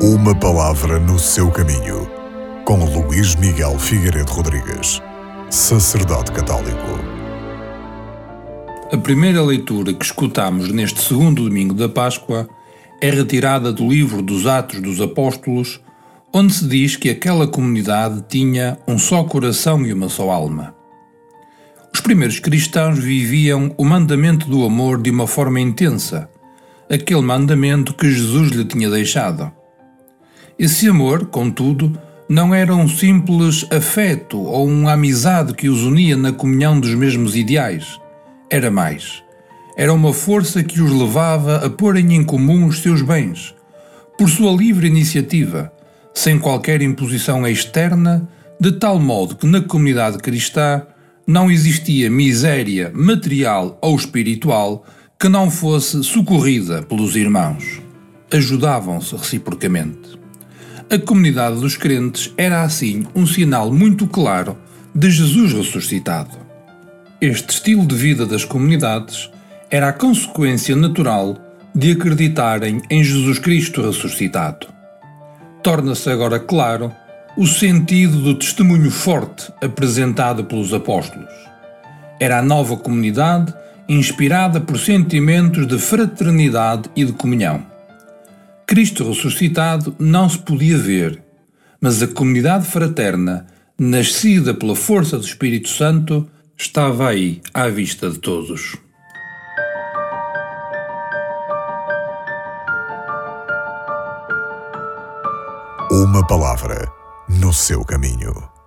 Uma palavra no seu caminho, com Luís Miguel Figueiredo Rodrigues, sacerdote católico. A primeira leitura que escutamos neste segundo domingo da Páscoa é retirada do livro dos Atos dos Apóstolos, onde se diz que aquela comunidade tinha um só coração e uma só alma. Os primeiros cristãos viviam o mandamento do amor de uma forma intensa, aquele mandamento que Jesus lhe tinha deixado. Esse amor, contudo, não era um simples afeto ou uma amizade que os unia na comunhão dos mesmos ideais. Era mais. Era uma força que os levava a porem em comum os seus bens, por sua livre iniciativa, sem qualquer imposição externa, de tal modo que na comunidade cristã não existia miséria material ou espiritual que não fosse socorrida pelos irmãos. Ajudavam-se reciprocamente. A comunidade dos crentes era assim um sinal muito claro de Jesus ressuscitado. Este estilo de vida das comunidades era a consequência natural de acreditarem em Jesus Cristo ressuscitado. Torna-se agora claro o sentido do testemunho forte apresentado pelos apóstolos. Era a nova comunidade inspirada por sentimentos de fraternidade e de comunhão. Cristo ressuscitado não se podia ver, mas a comunidade fraterna, nascida pela força do Espírito Santo, estava aí à vista de todos. Uma palavra no seu caminho.